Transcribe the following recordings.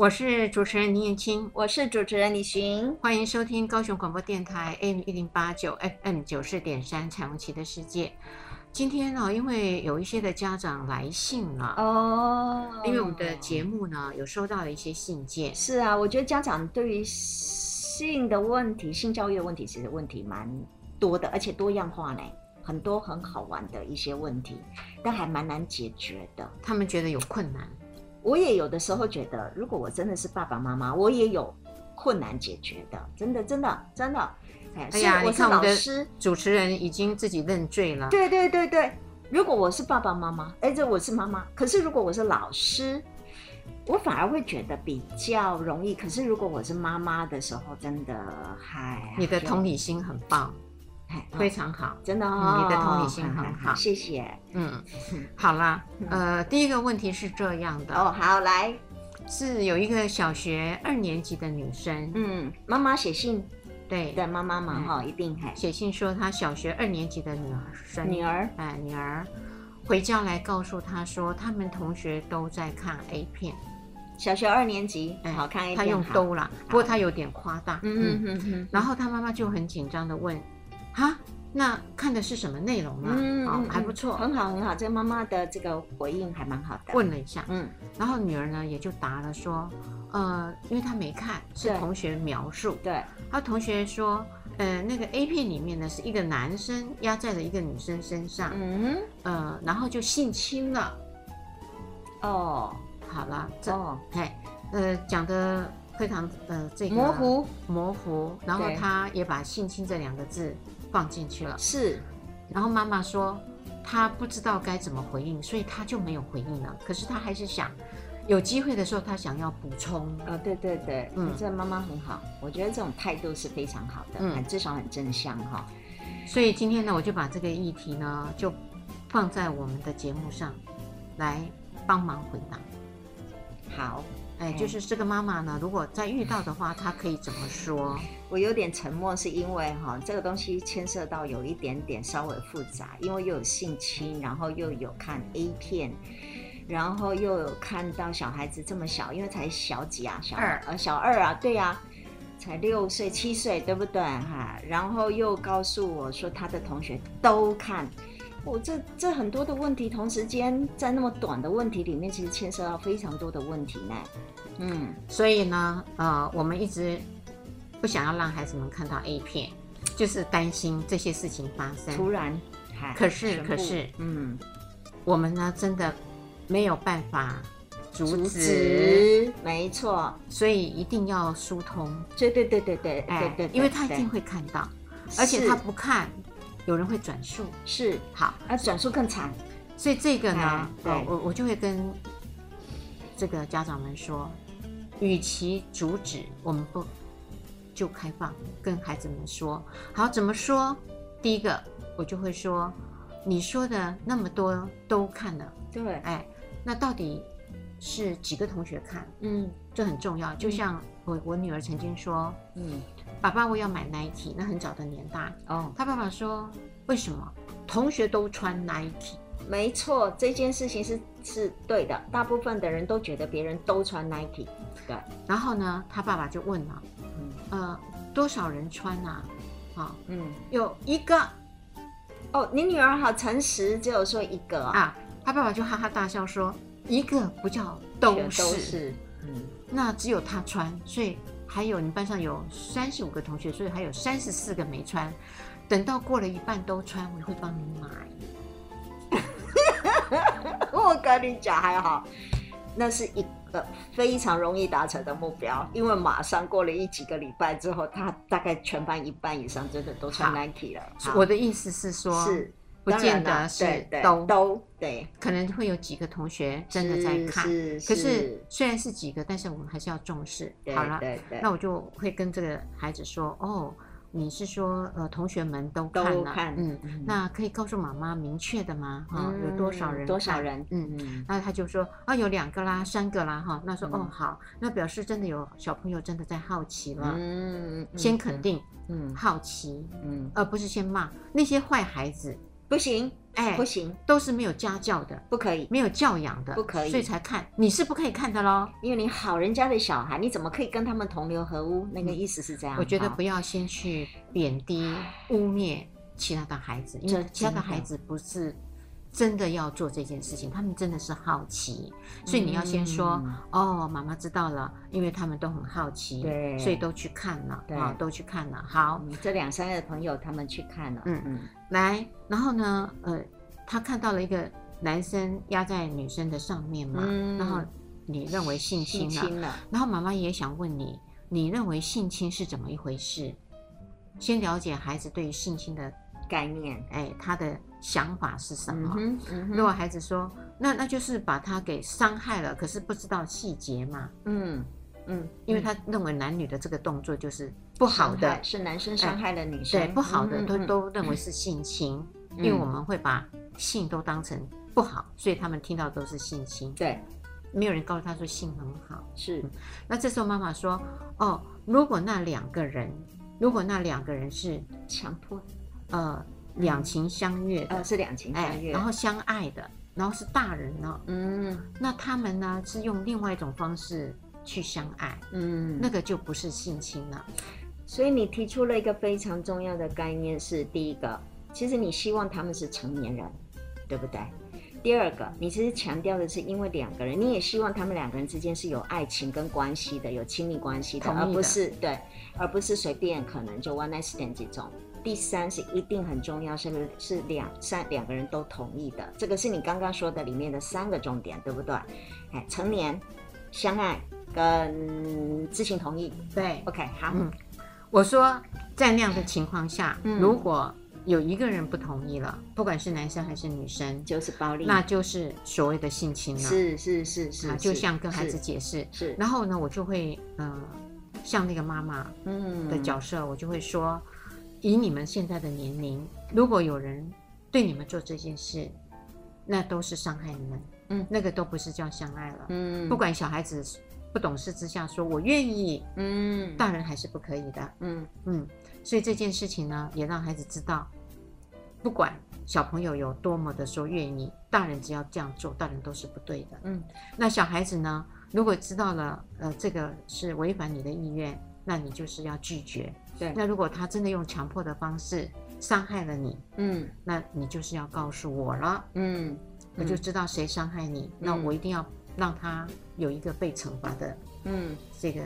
我是主持人林燕青，我是主持人李寻，欢迎收听高雄广播电台 AM 一零八九 FM 九四点三彩虹旗的世界。今天呢，因为有一些的家长来信了哦，因为我们的节目呢有收到了一些信件。是啊，我觉得家长对于性的问题、性教育的问题，其实问题蛮多的，而且多样化呢，很多很好玩的一些问题，但还蛮难解决的。他们觉得有困难。我也有的时候觉得，如果我真的是爸爸妈妈，我也有困难解决的，真的，真的，真的。哎呀，我是老师，主持人已经自己认罪了。对对对对，如果我是爸爸妈妈，哎，这我是妈妈。可是如果我是老师，我反而会觉得比较容易。可是如果我是妈妈的时候，真的嗨……你的同理心很棒。非常好，真的哦，你的同理心很好，谢谢。嗯，好啦，呃，第一个问题是这样的。哦，好来，是有一个小学二年级的女生，嗯，妈妈写信，对，对，妈妈嘛哈，一定写信说她小学二年级的女儿生女儿，哎，女儿。回家来告诉她说，他们同学都在看 A 片，小学二年级，好看 A 片，她用都啦，不过她有点夸大，嗯嗯。嗯，然后她妈妈就很紧张的问。哈，那看的是什么内容呢？嗯，哦，还不错，很好很好，这个妈妈的这个回应还蛮好的。问了一下，嗯，然后女儿呢也就答了说，呃，因为她没看，是同学描述。对，她同学说，呃，那个 A 片里面呢是一个男生压在了一个女生身上，嗯，呃，然后就性侵了。哦，好了，这，哦，嘿，呃，讲的。非常呃，这个模糊模糊，然后他也把“性侵”这两个字放进去了。是，然后妈妈说她不知道该怎么回应，所以她就没有回应了。可是她还是想有机会的时候，她想要补充。啊、哦，对对对，嗯，这妈妈很好，我觉得这种态度是非常好的，嗯，至少很正向哈。所以今天呢，我就把这个议题呢，就放在我们的节目上来帮忙回答。好。哎，就是这个妈妈呢，如果再遇到的话，她可以怎么说？我有点沉默，是因为哈，这个东西牵涉到有一点点稍微复杂，因为又有性侵，然后又有看 A 片，然后又有看到小孩子这么小，因为才小几啊，小二呃小二啊，对呀、啊，才六岁七岁，对不对哈？然后又告诉我说他的同学都看。我、哦、这这很多的问题，同时间在那么短的问题里面，其实牵涉到非常多的问题呢。嗯，所以呢，呃，我们一直不想要让孩子们看到 A 片，就是担心这些事情发生。突然，可是可是，嗯，我们呢真的没有办法阻止，没错，所以一定要疏通。对对对对对，哎，对对，对，对，因为他一定会看到，而且他不看。有人会转述，是。好，而转述更惨，所以这个呢，我我我就会跟这个家长们说，与其阻止，我们不就开放跟孩子们说，好，怎么说？第一个，我就会说，你说的那么多都看了，对，哎，那到底是几个同学看？嗯，这很重要。就像我我女儿曾经说，嗯。爸爸，我要买 Nike，那很早的年代哦。他爸爸说：“为什么同学都穿 Nike？” 没错，这件事情是是对的。大部分的人都觉得别人都穿 Nike。对。然后呢，他爸爸就问了：“嗯呃，多少人穿啊？”啊，嗯，有一个。哦，你女儿好诚实，只有说一个啊。他爸爸就哈哈大笑说：“一个不叫都是，都是嗯，那只有他穿，所以。”还有，你班上有三十五个同学，所以还有三十四个没穿。等到过了一半都穿，我会帮你买。我跟你讲还好，那是一个非常容易达成的目标，因为马上过了一几个礼拜之后，他大概全班一半以上真的都穿 Nike 了。我的意思是说，是。不见得是都都对，可能会有几个同学真的在看，可是虽然是几个，但是我们还是要重视。好了，那我就会跟这个孩子说：“哦，你是说呃同学们都看了？嗯，那可以告诉妈妈明确的吗？哈，有多少人？多少人？嗯嗯。那他就说啊，有两个啦，三个啦，哈。那说哦好，那表示真的有小朋友真的在好奇了。嗯，先肯定，嗯，好奇，嗯，而不是先骂那些坏孩子。不行，哎，不行，都是没有家教的，不可以，没有教养的，不可以，所以才看你是不可以看的喽。因为你好人家的小孩，你怎么可以跟他们同流合污？那个意思是这样。我觉得不要先去贬低、污蔑其他的孩子，因为其他的孩子不是。真的要做这件事情，他们真的是好奇，所以你要先说、嗯、哦，妈妈知道了，因为他们都很好奇，对，所以都去看了，对、哦，都去看了。好，嗯、这两三个朋友他们去看了，嗯嗯，来，然后呢，呃，他看到了一个男生压在女生的上面嘛，嗯、然后你认为性侵了，性侵了，然后妈妈也想问你，你认为性侵是怎么一回事？先了解孩子对于性侵的概念，哎，他的。想法是什么？嗯嗯、如果孩子说，那那就是把他给伤害了，可是不知道细节嘛。嗯嗯，因为他认为男女的这个动作就是不好的，是男生伤害了女生，对，不好的都、嗯、都认为是性侵、嗯，因为我们会把性都当成不好，所以他们听到都是性侵。对，没有人告诉他说性很好。是，嗯、那这时候妈妈说，哦，如果那两个人，如果那两个人是强迫，呃。两情相悦的，呃，是两情相悦，然后相爱的，然后是大人呢，嗯，那他们呢是用另外一种方式去相爱，嗯，那个就不是性侵了。所以你提出了一个非常重要的概念，是第一个，其实你希望他们是成年人，对不对？第二个，你其实强调的是因为两个人，你也希望他们两个人之间是有爱情跟关系的，有亲密关系的，的，而不是对，而不是随便可能就 one night stand 这种。第三是一定很重要，是不是？是两三两个人都同意的，这个是你刚刚说的里面的三个重点，对不对？哎，成年、相爱跟知情同意，对，OK，好。嗯，我说在那样的情况下，嗯，如果有一个人不同意了，不管是男生还是女生，就是暴力，那就是所谓的性侵了。是是是是，就像跟孩子解释，是。是然后呢，我就会嗯、呃，像那个妈妈嗯的角色，我就会说。以你们现在的年龄，如果有人对你们做这件事，那都是伤害你们。嗯，那个都不是叫相爱了。嗯，不管小孩子不懂事之下说“我愿意”，嗯，大人还是不可以的。嗯嗯，所以这件事情呢，也让孩子知道，不管小朋友有多么的说愿意，大人只要这样做，大人都是不对的。嗯，那小孩子呢，如果知道了，呃，这个是违反你的意愿，那你就是要拒绝。对，那如果他真的用强迫的方式伤害了你，嗯，那你就是要告诉我了，嗯，我就知道谁伤害你，嗯，那我一定要让他有一个被惩罚的，嗯，这个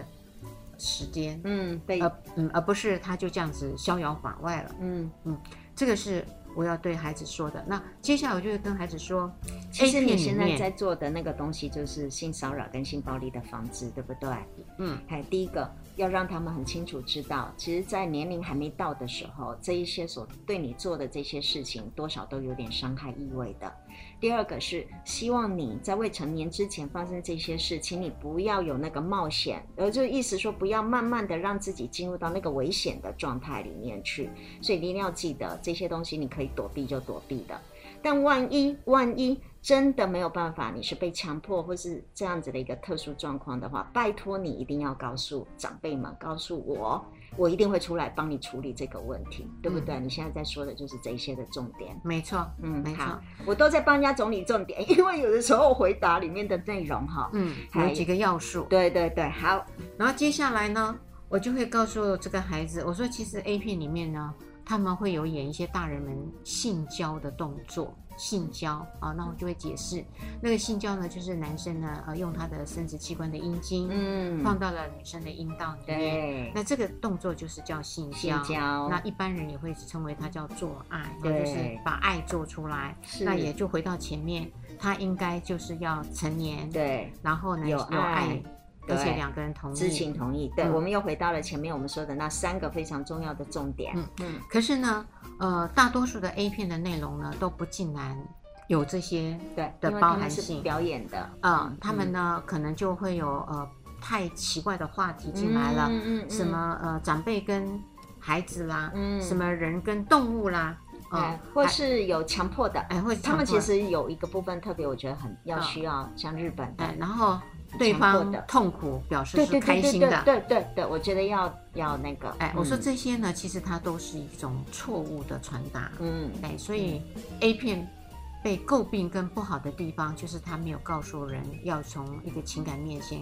时间，嗯，被，而嗯，而不是他就这样子逍遥法外了，嗯。嗯，这个是。我要对孩子说的，那接下来我就会跟孩子说，其实你现在在做的那个东西就是性骚扰跟性暴力的防治，对不对？嗯，还第一个要让他们很清楚知道，其实，在年龄还没到的时候，这一些所对你做的这些事情，多少都有点伤害意味的。第二个是希望你在未成年之前发生这些事情，你不要有那个冒险，呃，就意思说不要慢慢的让自己进入到那个危险的状态里面去。所以你一定要记得这些东西，你可以躲避就躲避的。但万一万一真的没有办法，你是被强迫或是这样子的一个特殊状况的话，拜托你一定要告诉长辈们，告诉我。我一定会出来帮你处理这个问题，对不对？嗯、你现在在说的就是这一些的重点。没错，嗯，没错，我都在帮人家总理重点，因为有的时候回答里面的内容哈，嗯，有几个要素。对对对，好。然后接下来呢，我就会告诉这个孩子，我说其实 A 片里面呢，他们会有演一些大人们性交的动作。性交啊，那我就会解释，那个性交呢，就是男生呢，呃，用他的生殖器官的阴茎，嗯，放到了女生的阴道里面，对，那这个动作就是叫性交，性交，那一般人也会称为它叫做爱，对，就是把爱做出来，那也就回到前面，他应该就是要成年，对，然后呢，有爱。而且两个人同意，知情同意。对、嗯，我们又回到了前面我们说的那三个非常重要的重点。嗯嗯。可是呢，呃，大多数的 A 片的内容呢，都不尽然有这些对的包含性。是表演的。呃、嗯，他们呢，可能就会有呃太奇怪的话题进来了。嗯嗯。什么呃长辈跟孩子啦，嗯，什么人跟动物啦，呃、嗯，或是有强迫的，哎，或他们其实有一个部分特别，我觉得很要需要、嗯、像日本的，哎，然后。对方痛苦表示是开心的，对对对，我觉得要要那个，哎，我说这些呢，其实它都是一种错误的传达，嗯，哎，所以 A 片。被诟病跟不好的地方，就是他没有告诉人要从一个情感面先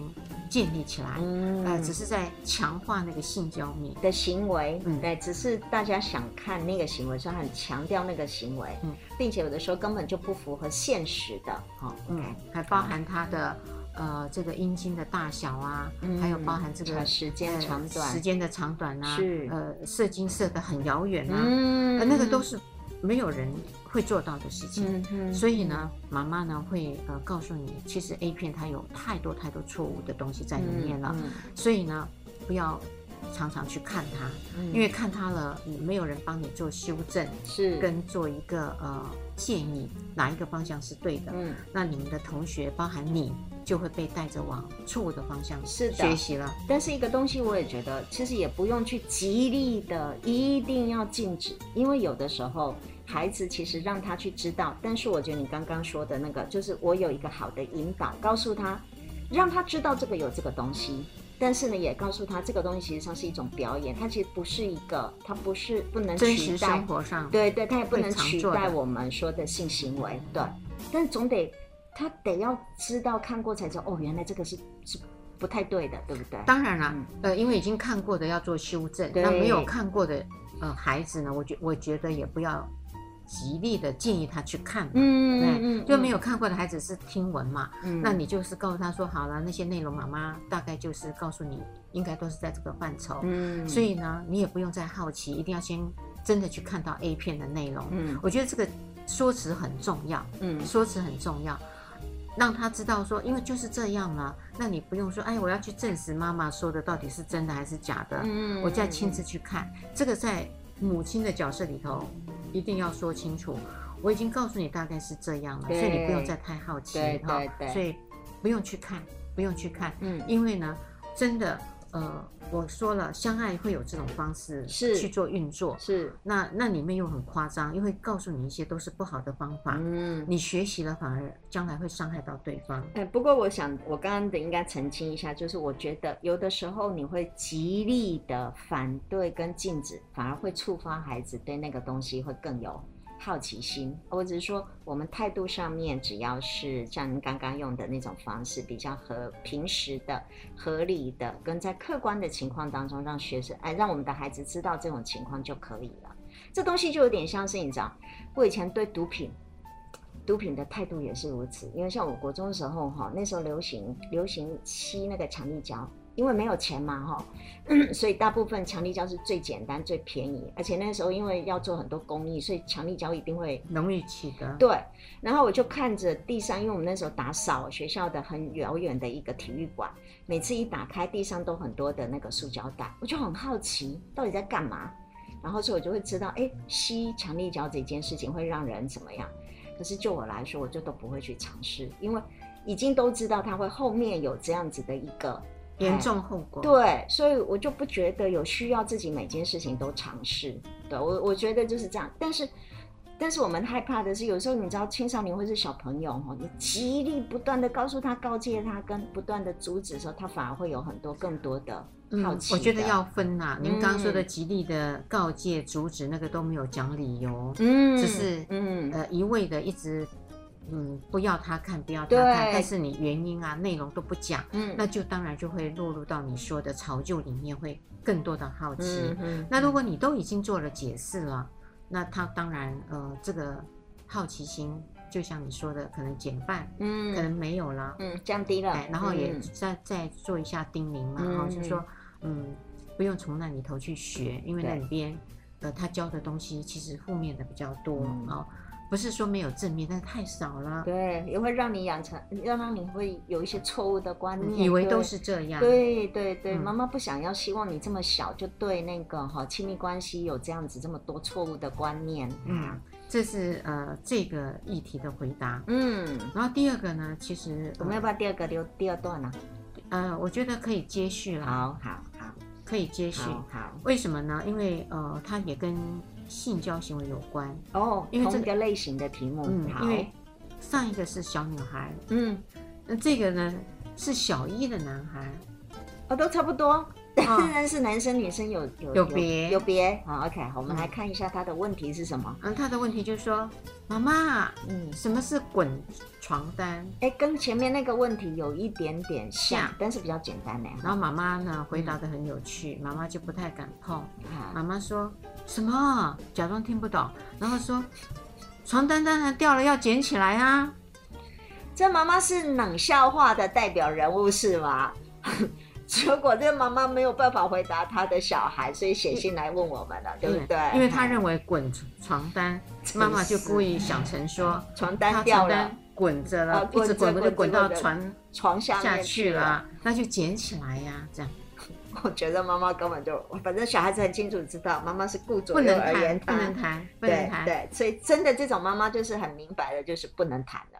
建立起来，嗯，呃，只是在强化那个性交面。的行为，嗯，对，只是大家想看那个行为，所以很强调那个行为，嗯，并且有的时候根本就不符合现实的，哦，嗯，还包含他的呃这个阴茎的大小啊，嗯，还有包含这个时间长短，时间的长短啊，是，呃，射精射得很遥远啊，嗯，呃，那个都是没有人。会做到的事情，所以呢，妈妈呢会呃告诉你，其实 A 片它有太多太多错误的东西在里面了，所以呢，不要常常去看它，嗯、因为看它了，没有人帮你做修正，是。跟做一个呃建议，哪一个方向是对的，嗯，那你们的同学，包含你，就会被带着往错误的方向是的学习了。但是一个东西，我也觉得其实也不用去极力的一定要禁止，因为有的时候。孩子其实让他去知道，但是我觉得你刚刚说的那个，就是我有一个好的引导，告诉他，让他知道这个有这个东西，但是呢，也告诉他这个东西其实上是一种表演，它其实不是一个，它不是不能取代真实生活上，对对，它也不能取代我们说的性行为，对，但总得他得要知道看过才知道，哦，原来这个是是不太对的，对不对？当然啦，嗯、呃，因为已经看过的要做修正，对那没有看过的呃孩子呢，我觉我觉得也不要。极力的建议他去看嘛，嗯嗯嗯，就没有看过的孩子是听闻嘛，嗯，那你就是告诉他说好了，那些内容妈妈大概就是告诉你，应该都是在这个范畴，嗯，所以呢，你也不用再好奇，一定要先真的去看到 A 片的内容，嗯，我觉得这个说辞很重要，嗯，说辞很重要，让他知道说，因为就是这样嘛，那你不用说，哎，我要去证实妈妈说的到底是真的还是假的，嗯，我再亲自去看，这个在母亲的角色里头。一定要说清楚，我已经告诉你大概是这样了，所以你不用再太好奇哈，所以不用去看，不用去看，嗯，因为呢，真的，呃，我说了，相爱会有这种方式是去做运作，是，那那里面又很夸张，又会告诉你一些都是不好的方法，嗯，你学习了反而将来会伤害到对方。哎，不过我想我刚刚的应该澄清一下，就是我觉得有的时候你会极力的反对跟禁止，反而会触发孩子对那个东西会更有。好奇心，我只是说，我们态度上面，只要是像您刚刚用的那种方式，比较和平时的、合理的，跟在客观的情况当中，让学生哎，让我们的孩子知道这种情况就可以了。这东西就有点像是你知道，我以前对毒品，毒品的态度也是如此，因为像我国中的时候哈，那时候流行流行吸那个强力胶。因为没有钱嘛，哈，所以大部分强力胶是最简单、最便宜，而且那个时候因为要做很多工艺，所以强力胶一定会容易取得。对，然后我就看着地上，因为我们那时候打扫学校的很遥远的一个体育馆，每次一打开地上都很多的那个塑胶袋，我就很好奇到底在干嘛，然后所以我就会知道，哎，吸强力胶这件事情会让人怎么样？可是就我来说，我就都不会去尝试，因为已经都知道它会后面有这样子的一个。严重后果。对，所以我就不觉得有需要自己每件事情都尝试。对我，我觉得就是这样。但是，但是我们害怕的是，有时候你知道，青少年或是小朋友哈，你极力不断的告诉他、告诫他，跟不断的阻止的时候，他反而会有很多更多的好奇。我觉得要分呐、啊。您刚刚说的极力的告诫、阻止，那个都没有讲理由，嗯，只是嗯呃一味的一直。嗯，不要他看，不要他看，但是你原因啊、内容都不讲，嗯，那就当然就会落入到你说的潮旧里面，会更多的好奇。嗯嗯、那如果你都已经做了解释了，那他当然呃，这个好奇心就像你说的，可能减半，嗯，可能没有了，嗯，降低了，哎、然后也。再、嗯、再做一下叮咛嘛，然后、嗯、就说，嗯，不用从那里头去学，因为那里边呃，他教的东西其实负面的比较多啊。不是说没有正面，但是太少了。对，也会让你养成，要让你会有一些错误的观念，以为都是这样。对对对，妈妈不想要，希望你这么小就对那个哈亲密关系有这样子这么多错误的观念。嗯，这是呃这个议题的回答。嗯，然后第二个呢，其实我们要不要第二个留第二段呢？呃，我觉得可以接续了。好好好，可以接续。好，为什么呢？因为呃，他也跟。性交行为有关。哦，因为这个类型的题目，嗯，因为上一个是小女孩，嗯，那这个呢，是小一的男孩，哦，都差不多。当然是男生女生有有有别。有别。好，OK，好，我们来看一下他的问题是什么。嗯，他的问题就是说，妈妈，嗯，什么是滚床单？哎，跟前面那个问题有一点点像，但是比较简单呢。然后妈妈呢回答的很有趣，妈妈就不太敢碰。妈妈说什么？假装听不懂，然后说，床单当然掉了要捡起来啊。这妈妈是冷笑话的代表人物是吗？结果这个妈妈没有办法回答她的小孩，所以写信来问我们了，对不对？因为她认为滚床单，妈妈就故意想成说床单掉了，滚着了，一直滚，滚就滚到床床下去了，那就捡起来呀，这样。我觉得妈妈根本就，反正小孩子很清楚知道，妈妈是顾左右而言他，不能谈，不能谈，对，所以真的这种妈妈就是很明白的，就是不能谈的。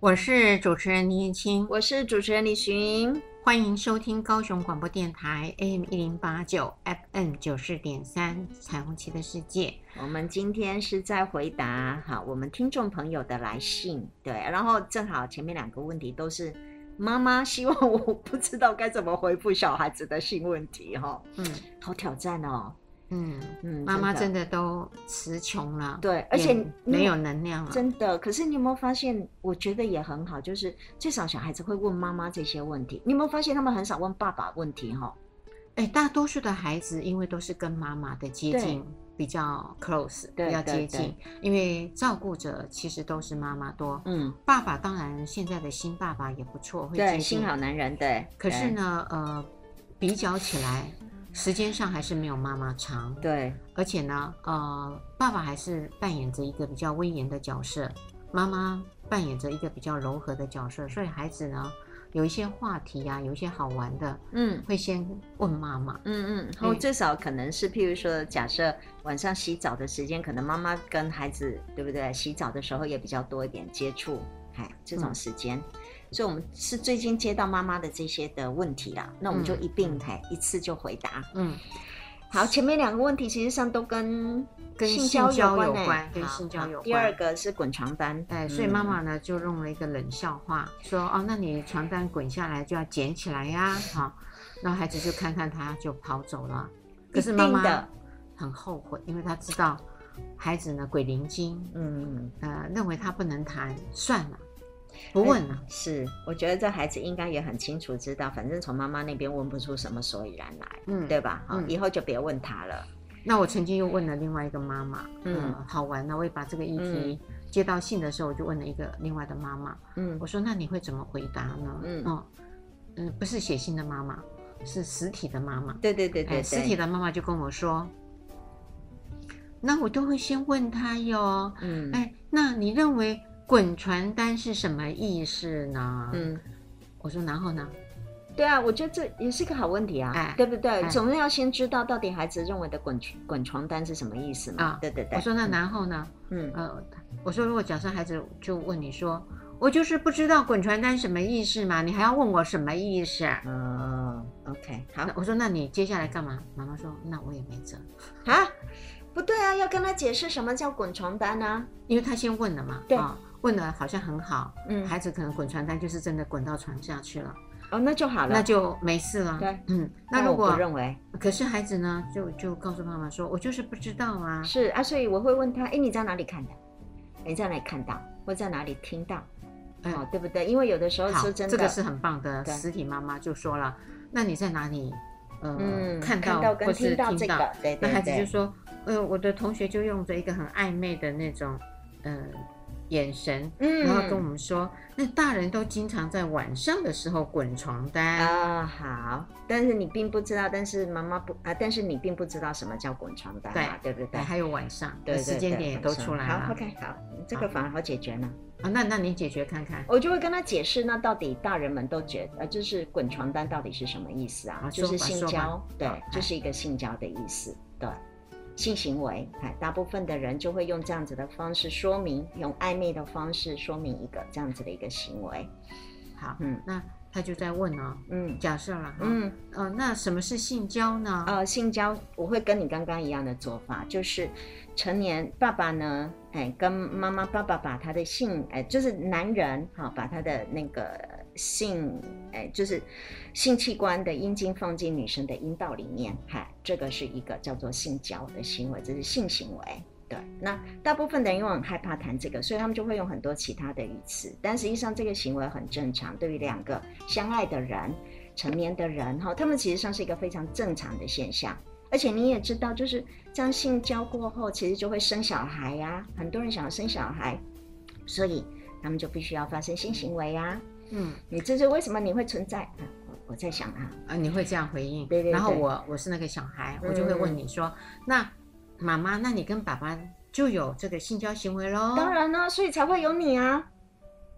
我是主持人林燕青，我是主持人李寻，欢迎收听高雄广播电台 AM 一零八九 FM 九四点三彩虹旗的世界。我们今天是在回答哈我们听众朋友的来信，对，然后正好前面两个问题都是妈妈希望我不知道该怎么回复小孩子的信问题哈，嗯，好挑战哦。嗯嗯，妈妈真的都词穷了，对，而且没有能量了，真的。可是你有没有发现？我觉得也很好，就是至少小孩子会问妈妈这些问题。你有没有发现他们很少问爸爸问题？哈，哎，大多数的孩子因为都是跟妈妈的接近比较 close，比较接近，因为照顾者其实都是妈妈多。嗯，爸爸当然现在的新爸爸也不错，会接近新好男人。对，可是呢，呃，比较起来。时间上还是没有妈妈长，对，而且呢，呃，爸爸还是扮演着一个比较威严的角色，妈妈扮演着一个比较柔和的角色，所以孩子呢，有一些话题呀、啊，有一些好玩的，嗯，会先问妈妈，嗯嗯，然后至少可能是，譬如说，假设晚上洗澡的时间，可能妈妈跟孩子，对不对？洗澡的时候也比较多一点接触，哎，这种时间。嗯所以，我们是最近接到妈妈的这些的问题啦，那我们就一并来一次就回答。嗯，好，前面两个问题实际上都跟跟性交有关，跟性交有关。第二个是滚床单，哎，所以妈妈呢就用了一个冷笑话，说哦，那你床单滚下来就要捡起来呀，好，然后孩子就看看他就跑走了。可是妈妈很后悔，因为她知道孩子呢鬼灵精，嗯呃，认为他不能谈，算了。不问了，是，我觉得这孩子应该也很清楚知道，反正从妈妈那边问不出什么所以然来，嗯，对吧？好，以后就别问他了。那我曾经又问了另外一个妈妈，嗯，好玩呢，我也把这个议题接到信的时候，我就问了一个另外的妈妈，嗯，我说那你会怎么回答呢？嗯，哦，嗯，不是写信的妈妈，是实体的妈妈，对对对对，实体的妈妈就跟我说，那我都会先问他哟，嗯，哎，那你认为？滚床单是什么意思呢？嗯，我说然后呢？对啊，我觉得这也是个好问题啊，哎、对不对？哎、总是要先知道到底孩子认为的滚滚床单是什么意思嘛？啊，对对对。我说那然后呢？嗯呃，我说如果假设孩子就问你说，我就是不知道滚床单什么意思嘛，你还要问我什么意思？嗯，OK，好。我说那你接下来干嘛？妈妈说那我也没辙啊，不对啊，要跟他解释什么叫滚床单啊，因为他先问了嘛。对。哦问的好像很好，嗯，孩子可能滚床单就是真的滚到床下去了，哦，那就好了，那就没事了，对，嗯，那如果认为，可是孩子呢，就就告诉妈妈说，我就是不知道啊，是啊，所以我会问他，哎，你在哪里看的？你在哪里看到？或在哪里听到？哦，对不对？因为有的时候说真的，这个是很棒的，实体妈妈就说了，那你在哪里？嗯，看到或是听到这个，对，那孩子就说，呃，我的同学就用着一个很暧昧的那种，嗯。眼神，嗯然后跟我们说，那大人都经常在晚上的时候滚床单啊，好，但是你并不知道，但是妈妈不啊，但是你并不知道什么叫滚床单嘛，对不对？还有晚上，对对对，时间点也都出来了。好，OK，好，这个反而好解决呢。啊，那那你解决看看。我就会跟他解释，那到底大人们都觉得，呃，就是滚床单到底是什么意思啊？就是性交，对，就是一个性交的意思，对。性行为，哎，大部分的人就会用这样子的方式说明，用暧昧的方式说明一个这样子的一个行为。好，嗯，那他就在问哦，嗯，假设了，嗯，呃，那什么是性交呢？呃，性交我会跟你刚刚一样的做法，就是成年爸爸呢，哎，跟妈妈爸爸把他的性，哎，就是男人哈，把他的那个。性，哎，就是性器官的阴茎放进女生的阴道里面，嗨，这个是一个叫做性交的行为，这是性行为。对，那大部分的人因为很害怕谈这个，所以他们就会用很多其他的语词。但实际上，这个行为很正常，对于两个相爱的人、成年的人，哈，他们其实上是一个非常正常的现象。而且你也知道，就是这样性交过后，其实就会生小孩呀。很多人想要生小孩，所以他们就必须要发生性行为呀。嗯，你这是为什么你会存在？啊、我我在想啊，啊，你会这样回应，对对对，然后我我是那个小孩，我就会问你说，嗯、那妈妈，那你跟爸爸就有这个性交行为喽？当然了，所以才会有你啊，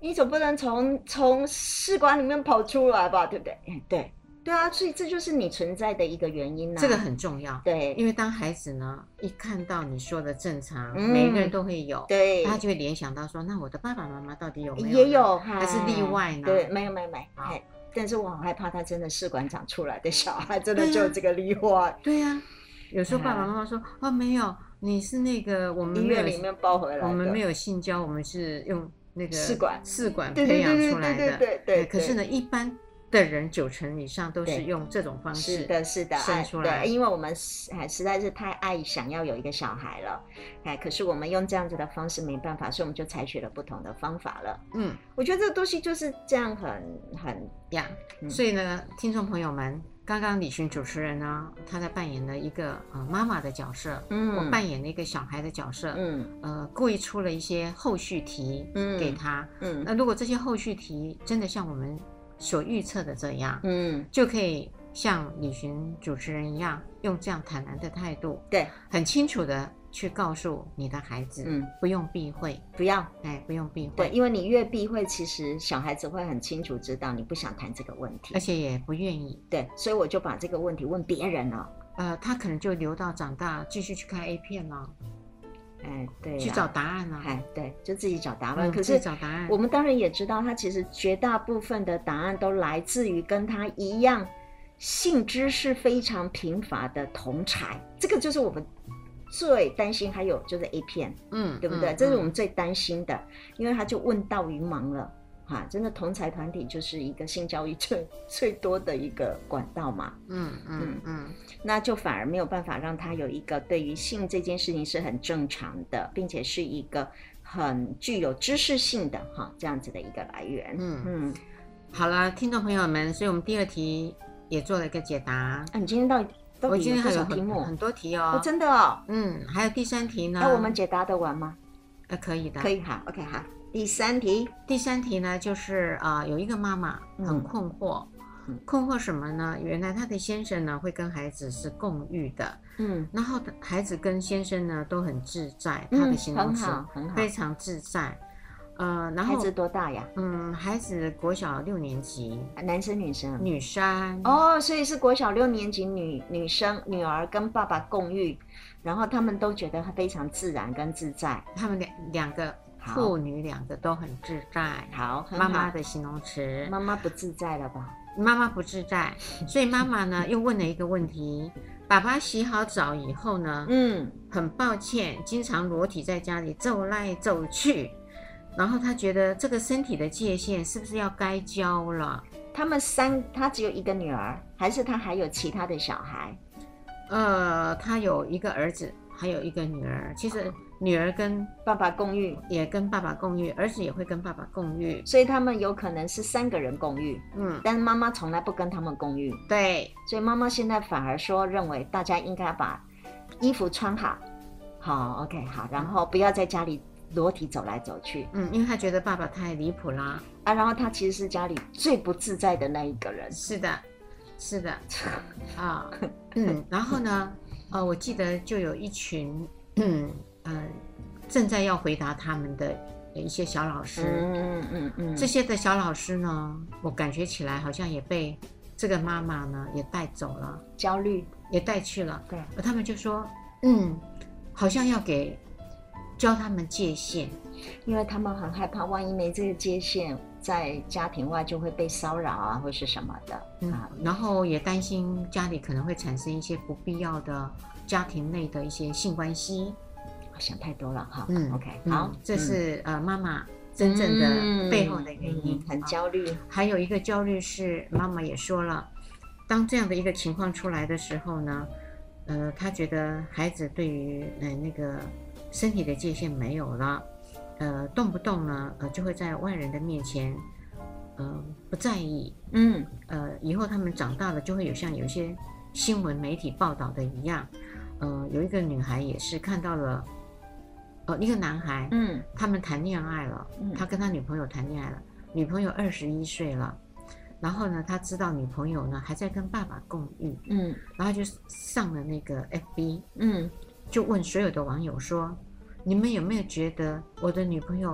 你总不能从从试管里面跑出来吧，对不对？对。对啊，所以这就是你存在的一个原因呢、啊。这个很重要，对，因为当孩子呢一看到你说的正常，嗯、每一个人都会有，对，他就会联想到说，那我的爸爸妈妈到底有没有？也有，还是例外呢？对，没有，没有，没有。好，但是我很害怕他真的试管长出来的小孩真的就有这个例外。对呀、啊啊，有时候爸爸妈妈说，哦，没有，你是那个我们医院里面抱回来，我们没有性交，我们是用那个试管试管培养出来的，对对对对对。可是呢，一般。的人九成以上都是用这种方式，是的，是的，生出来。对，因为我们还实在是太爱想要有一个小孩了，哎，可是我们用这样子的方式没办法，所以我们就采取了不同的方法了。嗯，我觉得这个东西就是这样很，很很呀。所以呢，听众朋友们，刚刚李寻主持人呢，他在扮演了一个呃妈妈的角色，嗯，我扮演了一个小孩的角色，嗯，呃，故意出了一些后续题，嗯，给他，嗯，那如果这些后续题真的像我们。所预测的这样，嗯，就可以像旅行主持人一样，用这样坦然的态度，对，很清楚的去告诉你的孩子，嗯，不用避讳，不要，哎，不用避讳，对，因为你越避讳，其实小孩子会很清楚知道你不想谈这个问题，而且也不愿意，对，所以我就把这个问题问别人了，呃，他可能就留到长大继续去看 A 片了。哎，对，去找答案啊。哎，对，就自己找答案。嗯、可是找答案，我们当然也知道，他其实绝大部分的答案都来自于跟他一样性知识非常贫乏的同才。这个就是我们最担心，还有就是 A 片，嗯，对不对？嗯、这是我们最担心的，嗯、因为他就问道于盲了。哈，真的同才团体就是一个性教育最 最多的一个管道嘛。嗯嗯嗯，嗯，那就反而没有办法让他有一个对于性这件事情是很正常的，并且是一个很具有知识性的哈这样子的一个来源。嗯嗯，好了，听众朋友们，所以我们第二题也做了一个解答。啊，你今天到底我今天还有题目很多题哦，哦，真的哦。嗯，还有第三题呢。那我们解答得完吗？呃，可以的，可以，好，OK，好。第三题，第三题呢，就是啊、呃，有一个妈妈很困惑，嗯、困惑什么呢？原来她的先生呢会跟孩子是共浴的，嗯，然后孩子跟先生呢都很自在，他的形容词非常自在，呃，然后孩子多大呀？嗯，孩子国小六年级，男生女生？女生。哦，所以是国小六年级女女生女儿跟爸爸共浴，然后他们都觉得非常自然跟自在，他们两两个。父女两个都很自在，好，妈妈的形容词，妈妈不自在了吧？妈妈不自在，所以妈妈呢又问了一个问题：爸爸洗好澡以后呢？嗯，很抱歉，经常裸体在家里走来走去，然后他觉得这个身体的界限是不是要该交了？他们三，他只有一个女儿，还是他还有其他的小孩？呃，他有一个儿子，还有一个女儿。其实。女儿跟爸爸共浴，也跟爸爸共浴，儿子也会跟爸爸共浴，所以他们有可能是三个人共浴。嗯，但是妈妈从来不跟他们共浴。对，所以妈妈现在反而说，认为大家应该把衣服穿好，好，OK，好，然后不要在家里裸体走来走去。嗯，因为他觉得爸爸太离谱啦。啊，然后他其实是家里最不自在的那一个人。是的，是的，啊，嗯，然后呢，呃，我记得就有一群，嗯，呃，正在要回答他们的一些小老师，嗯嗯嗯，嗯。这些的小老师呢，我感觉起来好像也被这个妈妈呢也带走了，焦虑。也带去了，对，而他们就说，嗯，好像要给教他们界限，因为他们很害怕，万一没这个界限。在家庭外就会被骚扰啊，或是什么的，嗯，然后也担心家里可能会产生一些不必要的家庭内的一些性关系，想太多了哈。嗯，OK，好，这是呃妈妈真正的背后的原因，很焦虑。还有一个焦虑是妈妈也说了，当这样的一个情况出来的时候呢，呃，她觉得孩子对于呃那个身体的界限没有了。呃，动不动呢，呃，就会在外人的面前，呃，不在意，嗯，呃，以后他们长大了，就会有像有些新闻媒体报道的一样，呃，有一个女孩也是看到了，呃，一个男孩，嗯，他们谈恋爱了，嗯，他跟他女朋友谈恋爱了，女朋友二十一岁了，然后呢，他知道女朋友呢还在跟爸爸共浴，嗯，然后就上了那个 FB，嗯，就问所有的网友说。你们有没有觉得我的女朋友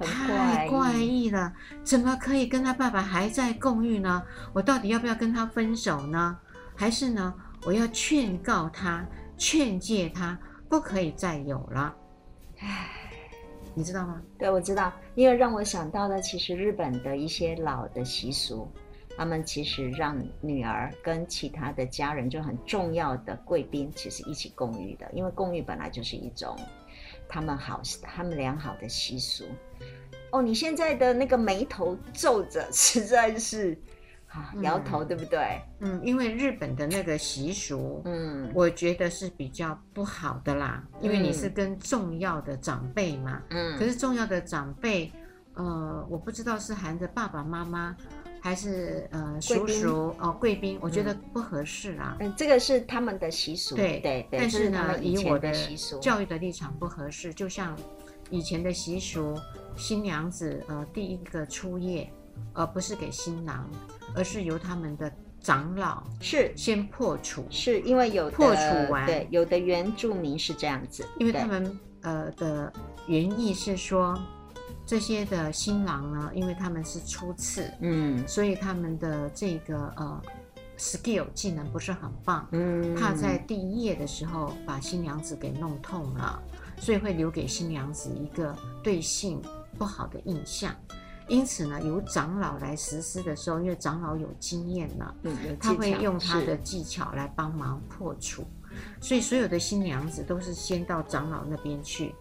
太怪异了？怎么可以跟他爸爸还在共浴呢？我到底要不要跟他分手呢？还是呢，我要劝告他、劝诫他，不可以再有了？唉，你知道吗？对，我知道，因为让我想到了，其实日本的一些老的习俗，他们其实让女儿跟其他的家人就很重要的贵宾，其实一起共浴的，因为共浴本来就是一种。他们好，他们良好的习俗。哦，你现在的那个眉头皱着，实在是，啊，摇头，对不对？嗯，因为日本的那个习俗，嗯，我觉得是比较不好的啦。因为你是跟重要的长辈嘛，嗯，可是重要的长辈，呃，我不知道是含着爸爸妈妈。还是呃叔叔哦贵宾，我觉得不合适啊。嗯，这个是他们的习俗。对对对。但是呢，以我的教育的立场不合适。就像以前的习俗，新娘子呃第一个初夜，而不是给新郎，而是由他们的长老是先破处，是因为有破处完。对，有的原住民是这样子，因为他们呃的原意是说。这些的新郎呢，因为他们是初次，嗯，所以他们的这个呃 skill 技能不是很棒，嗯，怕在第一夜的时候把新娘子给弄痛了，所以会留给新娘子一个对性不好的印象。因此呢，由长老来实施的时候，因为长老有经验了，嗯，他会用他的技巧来帮忙破除，所以所有的新娘子都是先到长老那边去。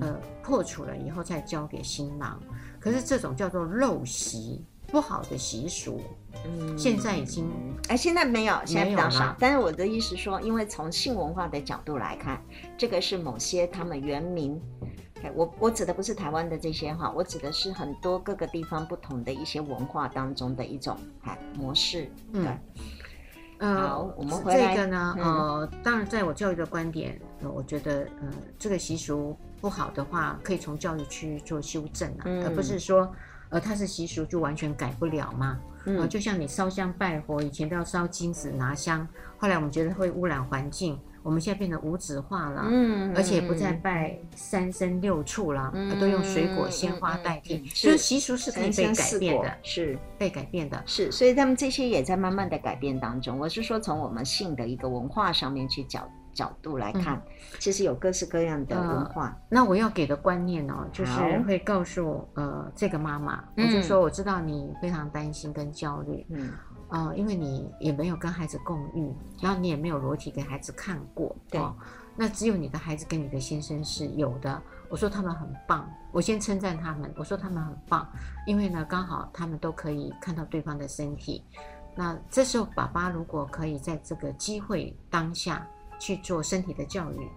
呃，破除了以后再交给新郎，可是这种叫做陋习，不好的习俗，嗯，现在已经，哎，现在没有，现在比较少。但是我的意思说，因为从性文化的角度来看，这个是某些他们原民，我我指的不是台湾的这些哈，我指的是很多各个地方不同的一些文化当中的一种哎模式，对。嗯呃，好，我们回来这个呢，呃，当然，在我教育的观点，呃，我觉得，呃，这个习俗不好的话，可以从教育去做修正啊，嗯、而不是说，呃，它是习俗就完全改不了嘛。嗯、呃，就像你烧香拜佛，以前都要烧金纸拿香，后来我们觉得会污染环境。我们现在变得无纸化了，嗯，而且不再拜三牲六畜了，嗯，都用水果鲜花代替，所以习俗是可以被改变的，是被改变的，是，所以他们这些也在慢慢的改变当中。我是说，从我们性的一个文化上面去角角度来看，其实有各式各样的文化。那我要给的观念哦，就是会告诉呃这个妈妈，我就说我知道你非常担心跟焦虑，嗯。呃，因为你也没有跟孩子共浴，然后你也没有裸体给孩子看过，对、哦，那只有你的孩子跟你的先生是有的。我说他们很棒，我先称赞他们，我说他们很棒，因为呢，刚好他们都可以看到对方的身体。那这时候爸爸如果可以在这个机会当下去做身体的教育，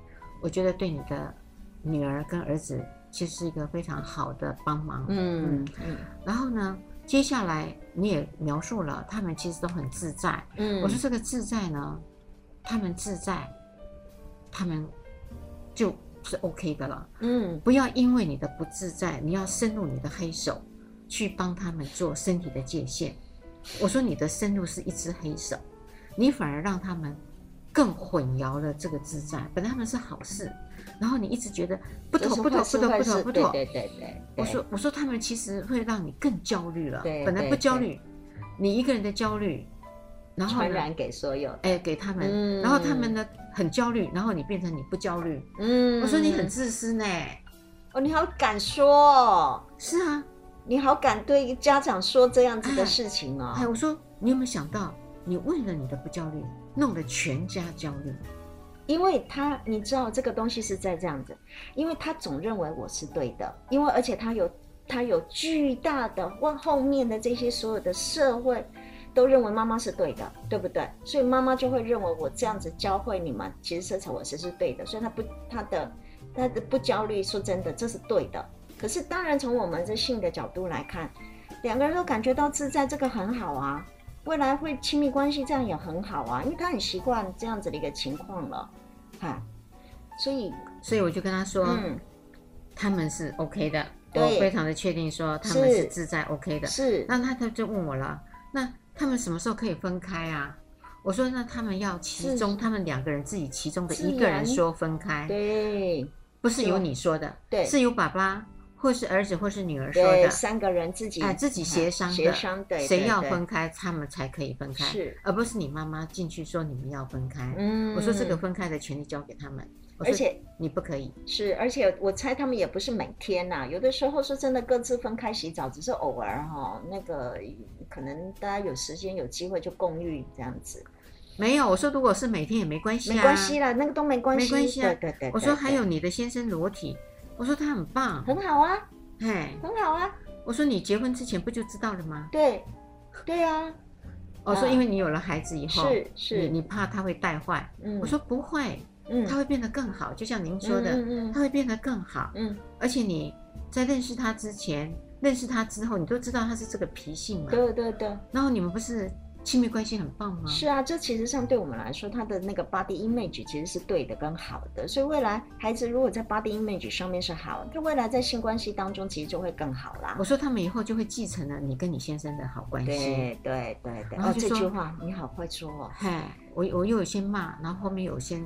我觉得对你的女儿跟儿子其实是一个非常好的帮忙。嗯嗯，嗯，然后呢，接下来你也描述了，他们其实都很自在。嗯，我说这个自在呢，他们自在，他们就是 OK 的了。嗯，不要因为你的不自在，你要深入你的黑手，去帮他们做身体的界限。我说你的深入是一只黑手，你反而让他们更混淆了这个自在。本来他们是好事，然后你一直觉得不妥不妥不妥不妥不妥。对对对对。我说我说他们其实会让你更焦虑了。对。本来不焦虑，你一个人的焦虑。然后传染给所有，哎，给他们，嗯、然后他们呢很焦虑，然后你变成你不焦虑，嗯，我说你很自私呢，哦，你好敢说，是啊，你好敢对一个家长说这样子的事情哦，哎，我说你有没有想到，你为了你的不焦虑，弄得全家焦虑，因为他你知道这个东西是在这样子，因为他总认为我是对的，因为而且他有他有巨大的往后面的这些所有的社会。都认为妈妈是对的，对不对？所以妈妈就会认为我这样子教会你们，其实色彩我是是对的。所以他不，他的他的不焦虑，说真的，这是对的。可是当然从我们这性的角度来看，两个人都感觉到自在，这个很好啊。未来会亲密关系这样也很好啊，因为他很习惯这样子的一个情况了，哈。所以，所以我就跟他说，嗯，他们是 OK 的，我非常的确定说他们是自在 OK 的。是，那他他就问我了，那。他们什么时候可以分开啊？我说，那他们要其中他们两个人自己其中的一个人说分开，对，不是由你说的，对，是由爸爸或是儿子或是女儿说的，三个人自己哎自己协商的，协商对，谁要分开，他们才可以分开，是，而不是你妈妈进去说你们要分开。嗯，我说这个分开的权利交给他们。而且你不可以是，而且我猜他们也不是每天呐、啊，有的时候是真的各自分开洗澡，只是偶尔哈，那个可能大家有时间有机会就共浴这样子。没有，我说如果是每天也没关系、啊，没关系啦，那个都没关系，没关系啊。对对对，对，我说还有你的先生裸体，我说他很棒，很好啊，嘿，很好啊。我说你结婚之前不就知道了吗？对，对啊。我说因为你有了孩子以后，是是，你你怕他会带坏，嗯，我说不会。嗯，他会变得更好，就像您说的，他会变得更好。嗯，而且你在认识他之前，认识他之后，你都知道他是这个脾性嘛。对对对。然后你们不是亲密关系很棒吗？是啊，这其实上对我们来说，他的那个 body image 其实是对的跟好的。所以未来孩子如果在 body image 上面是好，那未来在性关系当中其实就会更好啦。我说他们以后就会继承了你跟你先生的好关系。对对对对。然后这句话你好会说哦。嗨，我我又有先骂，然后后面有先。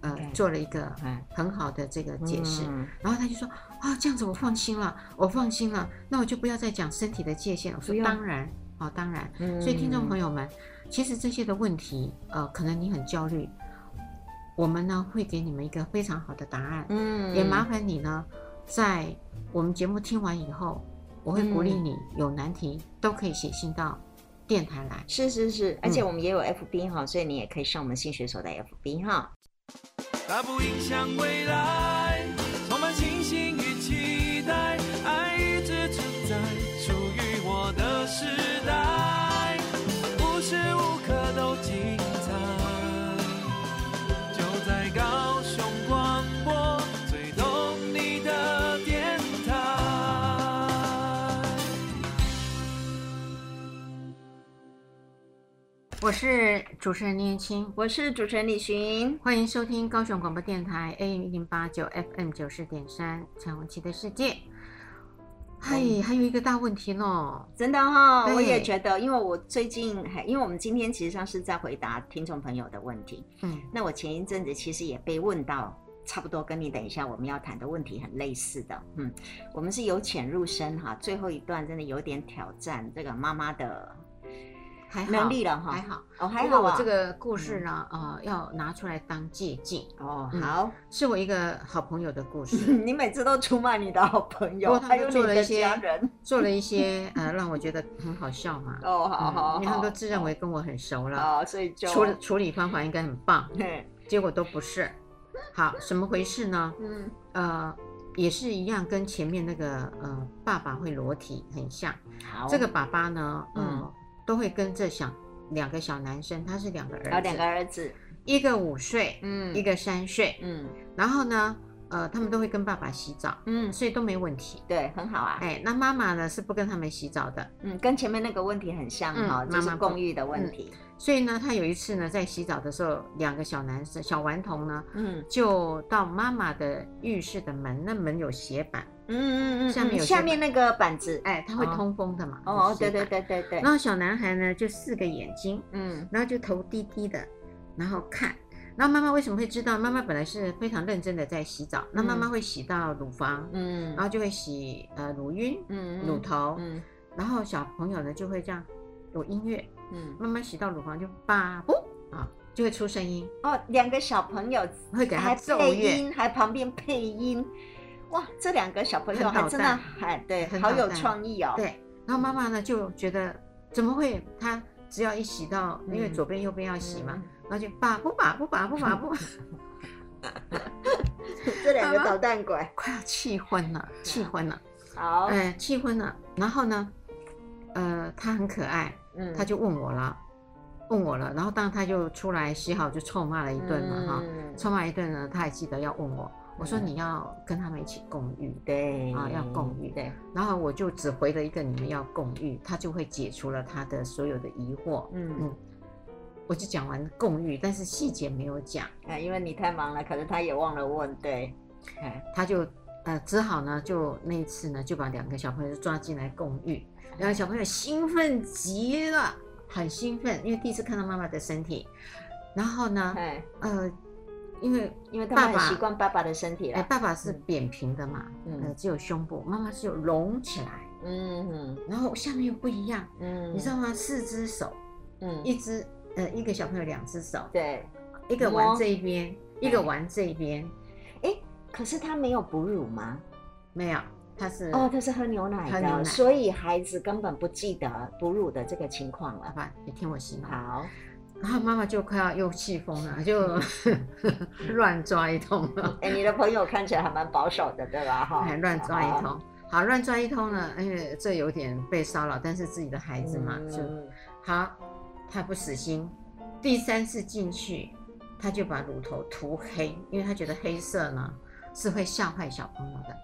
呃，做了一个很好的这个解释，嗯、然后他就说啊，这样子我放心了，我放心了，那我就不要再讲身体的界限。我说当然，哦，当然。所以听众朋友们，其实这些的问题，呃，可能你很焦虑，我们呢会给你们一个非常好的答案。嗯，也麻烦你呢，在我们节目听完以后，我会鼓励你有难题都可以写信到电台来。是是是，而且我们也有 FB 哈，所以你也可以上我们新学所的 FB 哈。它不影响未来，我是主持人念青，我是主持人李寻，欢迎收听高雄广播电台 AM 一零八九 FM 九四点三陈文琪的世界。嗨，还有一个大问题呢，真的哈、哦，我也觉得，因为我最近，因为我们今天其实上是在回答听众朋友的问题，嗯，那我前一阵子其实也被问到，差不多跟你等一下我们要谈的问题很类似的，嗯，我们是由浅入深哈，最后一段真的有点挑战这个妈妈的。还好，能力了哈，还好哦，还好。不过我这个故事呢，呃，要拿出来当借鉴哦。好，是我一个好朋友的故事。你每次都出卖你的好朋友，还有做了一些，做了一些呃，让我觉得很好笑嘛。哦，好好，他们都自认为跟我很熟了，哦，所以就处处理方法应该很棒，结果都不是。好，怎么回事呢？嗯，呃，也是一样，跟前面那个呃，爸爸会裸体很像。好，这个爸爸呢，嗯。都会跟着小两个小男生，他是两个儿子，两个儿子，一个五岁，嗯，一个三岁，嗯，然后呢，呃，他们都会跟爸爸洗澡，嗯，所以都没问题。对，很好啊。哎，那妈妈呢是不跟他们洗澡的，嗯，跟前面那个问题很像哈，就是共浴的问题。所以呢，他有一次呢，在洗澡的时候，两个小男生小顽童呢，嗯，就到妈妈的浴室的门，那门有斜板，嗯嗯嗯，下面有下面那个板子，哎，它会通风的嘛。哦，对对对对对。然后小男孩呢，就四个眼睛，嗯，然后就头低低的，然后看。然后妈妈为什么会知道？妈妈本来是非常认真的在洗澡，那妈妈会洗到乳房，嗯，然后就会洗呃乳晕，嗯，乳头，嗯，然后小朋友呢就会这样有音乐。嗯，慢慢洗到乳房就叭不啊，就会出声音哦。两个小朋友会给他奏乐，还旁边配音，哇，这两个小朋友还真的还对，好有创意哦。对，然后妈妈呢就觉得怎么会？他只要一洗到，因为左边右边要洗嘛，然后就叭不叭不叭不叭不，这两个捣蛋鬼快要气昏了，气昏了。好，哎，气昏了。然后呢，呃，他很可爱。嗯，他就问我了，问我了，然后当他就出来洗好，就臭骂了一顿嘛，哈、嗯，臭骂一顿呢，他还记得要问我，我说你要跟他们一起共浴，对，啊，要共浴，对，然后我就只回了一个你们要共浴，他就会解除了他的所有的疑惑，嗯。嗯，我就讲完共浴，但是细节没有讲，啊，因为你太忙了，可是他也忘了问，对，他就呃只好呢，就那一次呢，就把两个小朋友抓进来共浴。两个小朋友兴奋极了，很兴奋，因为第一次看到妈妈的身体。然后呢，呃，因为因为他们很习惯爸爸的身体了。哎，爸爸是扁平的嘛，嗯，只有胸部，妈妈是有隆起来，嗯嗯，然后下面又不一样，嗯，你知道吗？四只手，嗯，一只呃一个小朋友两只手，对，一个玩这一边，一个玩这一边，哎，可是他没有哺乳吗？没有。他是哦，他是喝牛奶的，奶，所以孩子根本不记得哺乳的这个情况了。好吧，你听我说。好，然后妈妈就快要又气疯了，就 乱抓一通了。哎，你的朋友看起来还蛮保守的，对吧？哈，还乱抓一通。好，乱抓一通呢，因为这有点被骚扰，但是自己的孩子嘛，就好，他不死心。第三次进去，他就把乳头涂黑，因为他觉得黑色呢是会吓坏小朋友的。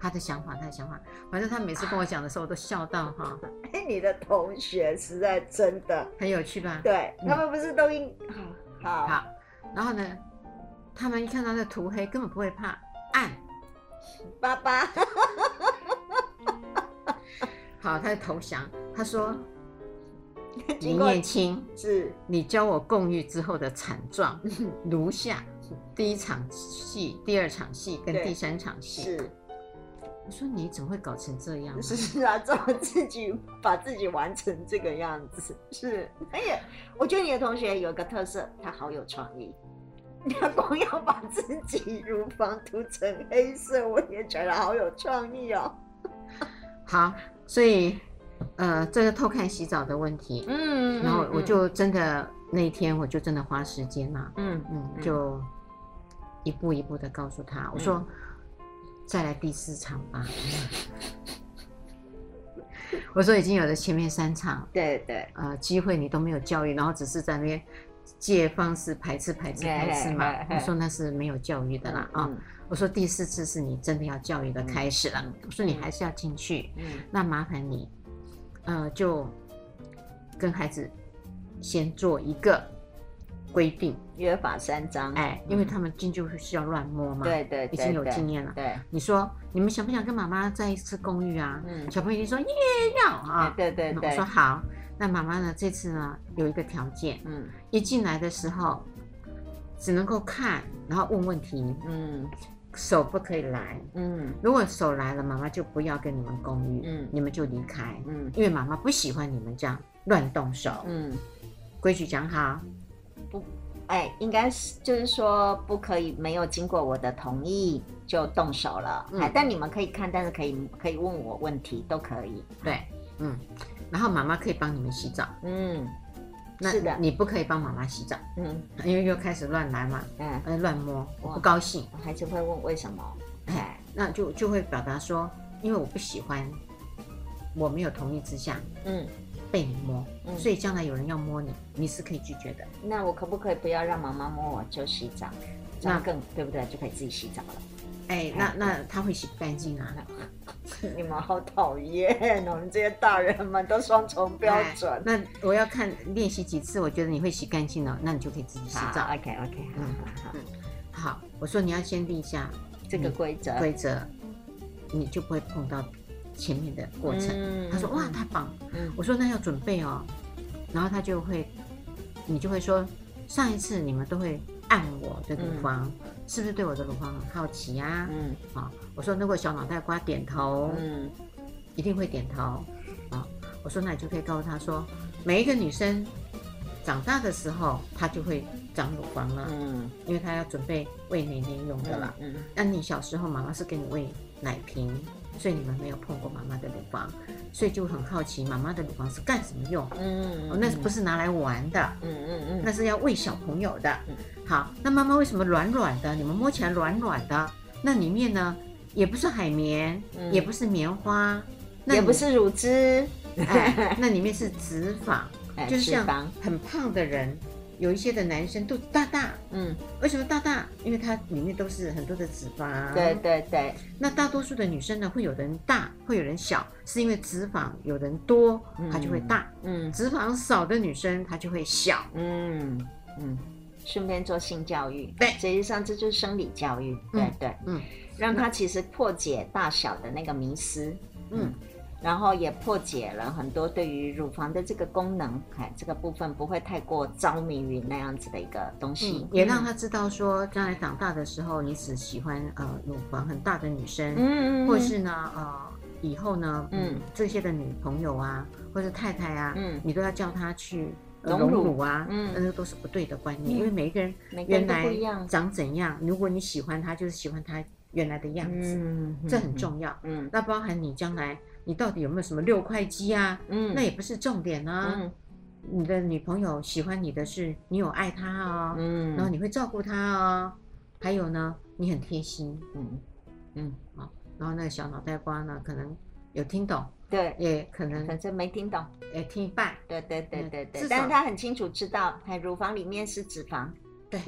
他的想法，他的想法，反正他每次跟我讲的时候，我都笑到哈。哎，你的同学实在真的很有趣吧？对，他们不是都应好好，然后呢，他们一看到那涂黑，根本不会怕，按爸爸，好，他就投降。他说：“林燕青，是你教我共浴之后的惨状如下：第一场戏、第二场戏跟第三场戏。”是。我说你怎么会搞成这样？是啊，怎么自己把自己玩成这个样子？是，哎呀，我觉得你的同学有个特色，他好有创意。他光要把自己乳房涂成黑色，我也觉得好有创意哦。好，所以呃，这个偷看洗澡的问题，嗯，然后我就真的、嗯、那一天我就真的花时间嘛，嗯嗯，就一步一步的告诉他，我说。嗯再来第四场吧。我说已经有了前面三场，对对，呃，机会你都没有教育，然后只是在那边借方式排斥排斥排斥嘛。我说那是没有教育的啦啊！我说第四次是你真的要教育的开始了。我说你还是要进去，那麻烦你，呃，就跟孩子先做一个。规定。约法三章，哎，因为他们进去是要乱摸嘛，对对，已经有经验了。对，你说你们想不想跟妈妈再一次共浴啊？嗯，小朋友就说耶要！啊，对对对，我说好，那妈妈呢？这次呢有一个条件，嗯，一进来的时候只能够看，然后问问题，嗯，手不可以来，嗯，如果手来了，妈妈就不要跟你们共浴，嗯，你们就离开，嗯，因为妈妈不喜欢你们这样乱动手，嗯，规矩讲好。不，哎，应该是就是说不可以没有经过我的同意就动手了。嗯，哎，但你们可以看，但是可以可以问我问题都可以。对，嗯，然后妈妈可以帮你们洗澡。嗯，是的，你不可以帮妈妈洗澡。嗯，因为又开始乱来嘛。嗯，乱摸，我不高兴。孩子会问为什么？哎，那就就会表达说，因为我不喜欢，我没有同意之下。嗯。被你摸，所以将来有人要摸你，你是可以拒绝的。那我可不可以不要让妈妈摸我就洗澡？那更对不对？就可以自己洗澡了。哎，那那他会洗不干净啊？你们好讨厌，我们这些大人们都双重标准。哎、那我要看练习几次，我觉得你会洗干净了，那你就可以自己洗澡。OK OK，嗯好，嗯好。我说你要先立下这个规则，规则，你就不会碰到前面的过程。嗯、他说哇，太棒。嗯，我说那要准备哦，然后他就会，你就会说上一次你们都会按我的乳房。嗯是不是对我的乳房很好奇呀、啊？嗯，啊，我说如果小脑袋瓜点头，嗯，一定会点头，啊，我说那你就可以告诉他说，每一个女生长大的时候，她就会长乳房了，嗯，因为她要准备喂奶奶用的了，嗯，那你小时候妈妈是给你喂奶瓶。所以你们没有碰过妈妈的乳房，所以就很好奇妈妈的乳房是干什么用？嗯，哦，那是不是拿来玩的？嗯嗯嗯，那是要喂小朋友的。好，那妈妈为什么软软的？你们摸起来软软的，那里面呢，也不是海绵，也不是棉花，那也不是乳汁，哎，那里面是脂肪，就是像很胖的人。有一些的男生肚子大大，嗯，为什么大大？因为它里面都是很多的脂肪。对对对。那大多数的女生呢，会有人大，会有人小，是因为脂肪有人多，它就会大。嗯。脂肪少的女生，她就会小。嗯嗯。顺便做性教育。对，实际上这就是生理教育。对对。嗯。让他其实破解大小的那个迷思。嗯。然后也破解了很多对于乳房的这个功能，哎，这个部分不会太过着迷于那样子的一个东西，嗯、也让他知道说，将来长大的时候，你只喜欢呃乳房很大的女生，嗯嗯，或是呢呃以后呢，嗯，嗯。这些的女朋友啊，或者太太啊，嗯，你都要叫她去隆乳啊，嗯，那个都是不对的观念，嗯、因为每一个人原来长怎样，如果你喜欢她，就是喜欢她原来的样子，嗯，这很重要，嗯，那包含你将来。你到底有没有什么六块肌啊？嗯，那也不是重点啊。嗯，你的女朋友喜欢你的是你有爱她哦，嗯，然后你会照顾她哦，还有呢，你很贴心，嗯。嗯，好，然后那个小脑袋瓜呢，可能有听懂，对，也可能反正没听懂，也听一半，对对对对对，但是他很清楚知道，哎，乳房里面是脂肪，对，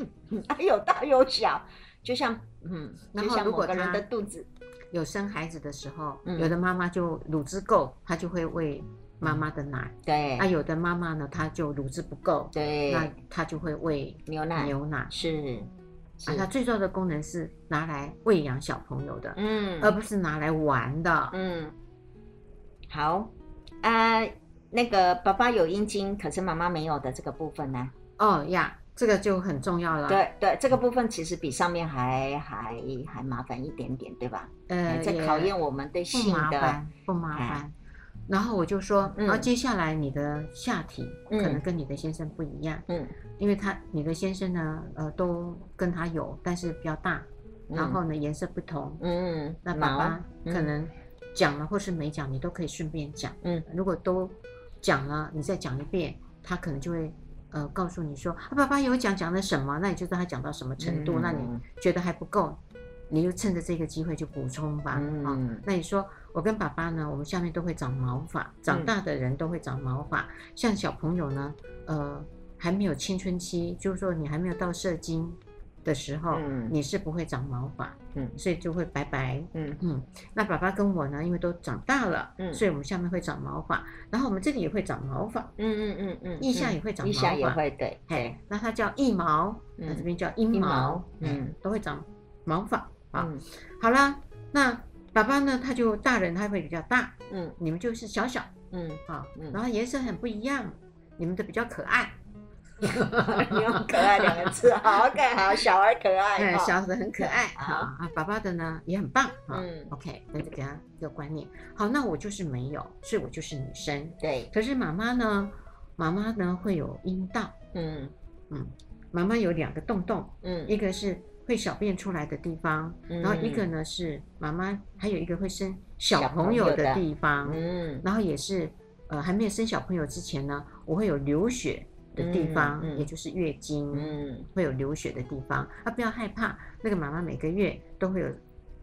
有大有小，就像嗯，就像某个人的肚子。有生孩子的时候，嗯、有的妈妈就乳汁够，她就会喂妈妈的奶。对。啊，有的妈妈呢，她就乳汁不够。对。那她就会喂牛奶。牛奶是。是啊，它最重要的功能是拿来喂养小朋友的，嗯，而不是拿来玩的。嗯。好，啊，那个爸爸有阴茎，可是妈妈没有的这个部分呢？哦呀。这个就很重要了。对对，这个部分其实比上面还还还麻烦一点点，对吧？呃，在考验我们对性的不麻烦。然后我就说，然后接下来你的下体可能跟你的先生不一样，嗯，因为他你的先生呢，呃，都跟他有，但是比较大，然后呢颜色不同，嗯，那爸爸可能讲了或是没讲，你都可以顺便讲，嗯，如果都讲了，你再讲一遍，他可能就会。呃，告诉你说，啊，爸爸有讲讲了什么，那你就知道他讲到什么程度，嗯、那你觉得还不够，你就趁着这个机会就补充吧。嗯、啊，那你说我跟爸爸呢，我们下面都会长毛发，长大的人都会长毛发，嗯、像小朋友呢，呃，还没有青春期，就是说你还没有到射精。的时候，嗯、你是不会长毛发，嗯，所以就会白白，嗯嗯。那爸爸跟我呢，因为都长大了，嗯，所以我们下面会长毛发，然后我们这里也会长毛发，嗯嗯嗯嗯，腋下也会长毛发，腋下也会，对，嘿，那它叫腋毛，那这边叫阴毛，嗯，都会长毛发，啊，好了，那爸爸呢，他就大人，他会比较大，嗯，你们就是小小，嗯，好，然后颜色很不一样，你们的比较可爱。你用“可爱”两个字，好可爱 好，小而可爱，对，小的很可爱，好啊，爸爸的呢也很棒，嗯，OK，那就给他一个观念，好，那我就是没有，所以我就是女生，对，可是妈妈呢，妈妈呢会有阴道，嗯。嗯，妈妈有两个洞洞，嗯，一个是会小便出来的地方，然后一个呢是妈妈还有一个会生小朋友的地方，嗯，然后也是呃还没有生小朋友之前呢，我会有流血。的地方，嗯。嗯、也就是月经，嗯，会有流血的地方，啊，不要害怕，那个妈妈每个月都会有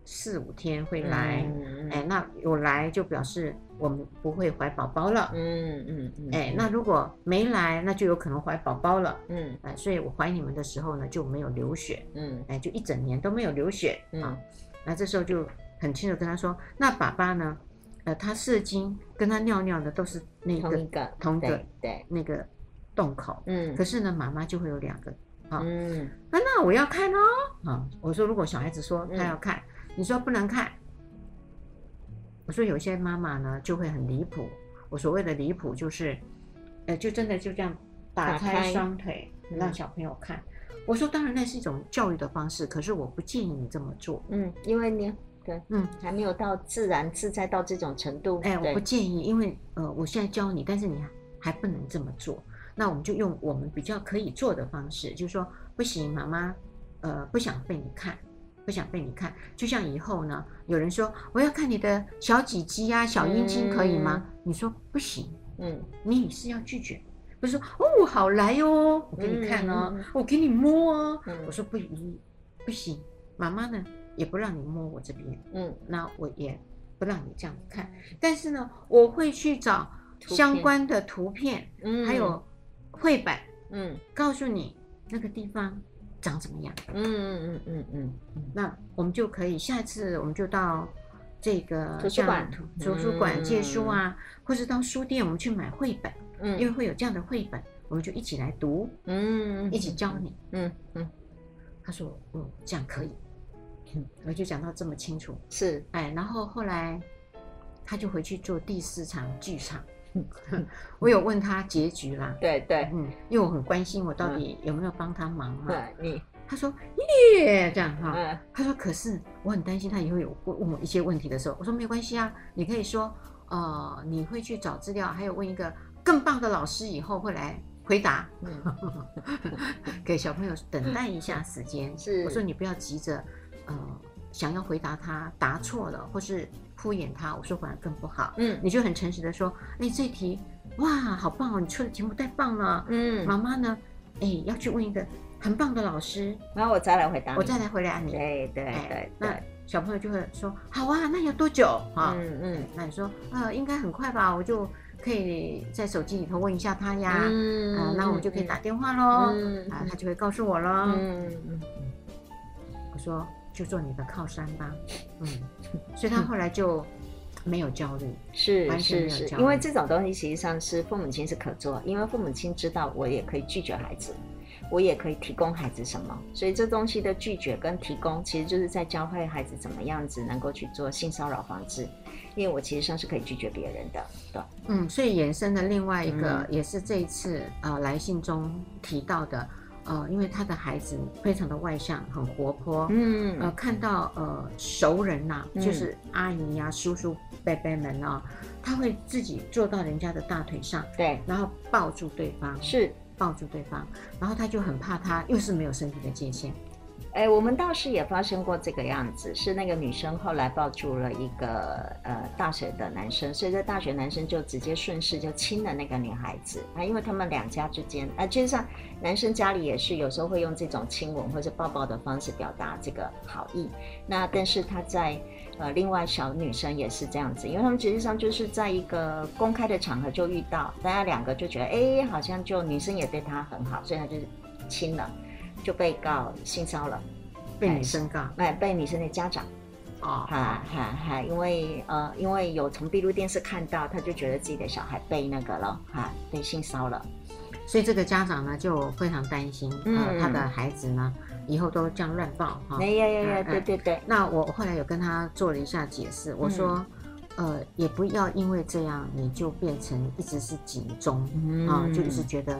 四五天会来，嗯、哎，那有来就表示我们不会怀宝宝了，嗯嗯，嗯哎，那如果没来，那就有可能怀宝宝了，嗯，哎，所以我怀你们的时候呢就没有流血，嗯，哎，就一整年都没有流血，嗯、啊，那这时候就很清楚跟他说，那爸爸呢？呃，他射精跟他尿尿的都是那个同一个同一个对对。那个洞口，嗯。可是呢，妈妈就会有两个，啊、嗯。那那我要看哦，啊，我说如果小孩子说他要看，你说不能看，我说有些妈妈呢就会很离谱，我所谓的离谱就是，呃，就真的就这样打打开开双腿嗯。让小朋友看，我说当然那是一种教育的方式，可是我不建议你这么做，嗯，因为你对嗯。还没有到自然自在到这种程度，哎，我不建议，因为呃，我现在教你，但是你还不能这么做。那我们就用我们比较可以做的方式，就是说，不行，妈妈，呃，不想被你看，不想被你看。就像以后呢，有人说我要看你的小鸡鸡呀、小阴茎，可以吗？你说不行，嗯你是要拒绝，不是说哦，好来哦，我给你看哦，我给你摸哦。嗯我说不一不行，妈妈呢也不让你摸我这边。嗯那我也不让你这样看，但是呢，我会去找相关的图片，嗯，还有绘本，嗯告诉你那个地方长怎么样。嗯嗯嗯嗯嗯那我们就可以下次我们就到这个图书馆图图书馆嗯借书啊，或是到书店我们去买绘本，嗯，因为会有这样的绘本，我们就一起来读，嗯一起教你。嗯嗯他说，嗯，这样可以。嗯，我就讲到这么清楚。是哎，然后后来他就回去做第四场剧场。我有问他结局啦，对对，嗯，因为我很关心我到底有没有帮他忙嘛。对你。他说耶，这样哈。嗯。他说可是我很担心他以后有问问我一些问题的时候，我说没关系啊，你可以说呃你会去找资料，还有问一个更棒的老师以后会来回答，嗯。给小朋友等待一下时间。是。我说你不要急着呃想要回答他答错了或是敷衍他，我说反而更不好。嗯你就很诚实的说，哎，这题哇，好棒哦，你出的题目太棒了。嗯，妈妈呢，哎，要去问一个很棒的老师，然后我再来回答你，我再来回答你。对对哎对那，小朋友就会说，好啊，那要多久啊？嗯嗯那你说，呃，应该很快吧，我就可以在手机里头问一下他呀。嗯啊，那我们就可以打电话喽。嗯啊，他就会告诉我了。嗯嗯我说，就做你的靠山吧。嗯，所以他后来就没有焦虑。是完全没是是，有焦虑因为这种东西实际上是父母亲是可做，因为父母亲知道我也可以拒绝孩子，我也可以提供孩子什么，所以这东西的拒绝跟提供，其实就是在教会孩子怎么样子能够去做性骚扰防治，因为我其实上是可以拒绝别人的，对，嗯，所以衍生的另外一个，嗯也是这一次呃来信中提到的，呃，因为他的孩子非常的外向，很活泼。嗯呃，看到呃熟人呐、嗯就是阿姨呀、叔叔、伯伯们啊，他会自己坐到人家的大腿上，对，然后抱住对方，是。抱住对方，然后他就很怕他又是没有身体的界限，哎，我们倒是也发生过这个样子，是那个女生后来抱住了一个呃大学的男生，所以这大学男生就直接顺势就亲了那个女孩子啊，因为他们两家之间啊，其实上男生家里也是有时候会用这种亲吻或者抱抱的方式表达这个好意，那但是他在呃另外小女生也是这样子，因为他们实际上就是在一个公开的场合就遇到，大家两个就觉得哎好像就女生也对他很好，所以他就亲了。就被告性骚扰，被女生告哎，被女生的家长，哦，哈哈哈，因为呃，因为有从闭路电视看到，他就觉得自己的小孩被那个了，哈，被性骚扰，所以这个家长呢就非常担心，嗯。呃，他的孩子呢以后都这样乱抱哈。哎呀呀呀，哎对对对，那我后来有跟他做了一下解释，我说，呃，也不要因为这样你就变成一直是警钟嗯。啊，就一直觉得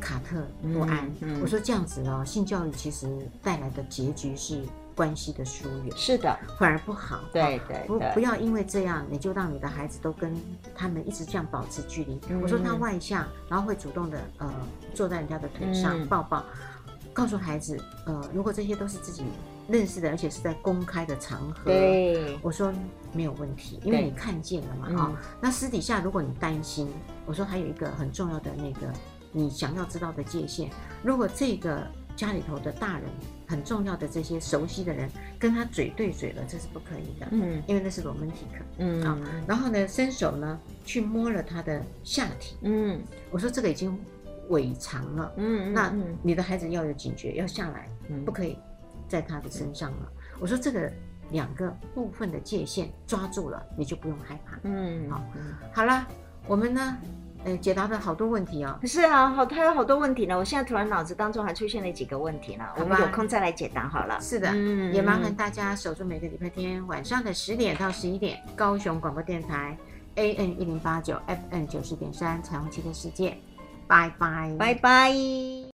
卡特不安。嗯。嗯我说这样子哦，性教育其实带来的结局是关系的疏远，是的，反而不好。对对不不要因为这样你就让你的孩子都跟他们一直这样保持距离。嗯。我说他外向，然后会主动的呃坐在人家的腿上、嗯。抱抱，告诉孩子呃，如果这些都是自己认识的，而且是在公开的场合，对，我说没有问题，因为你看见了嘛嗯。啊、那私底下如果你担心，我说还有一个很重要的那个你想要知道的界限，如果这个家里头的大人很重要的这些熟悉的人跟他嘴对嘴了，这是不可以的，嗯。因为那是 romantic。嗯。啊然后呢，伸手呢去摸了他的下体，嗯。我说这个已经违常了，嗯，那嗯。你的孩子要有警觉，要下来，嗯。不可以在他的身上了。我说这个两个部分的界限抓住了，你就不用害怕。嗯，好，好了，我们呢，呃，解答了好多问题哦。是啊，好，他有好多问题呢。我现在突然脑子当中还出现了几个问题呢，我们有空再来解答好了。是的，嗯，也麻烦大家守住每个礼拜天晚上的十点到十一点，高雄广播电台 A N 一零八九 FM 九十点三彩虹旗的世界，拜拜，拜拜。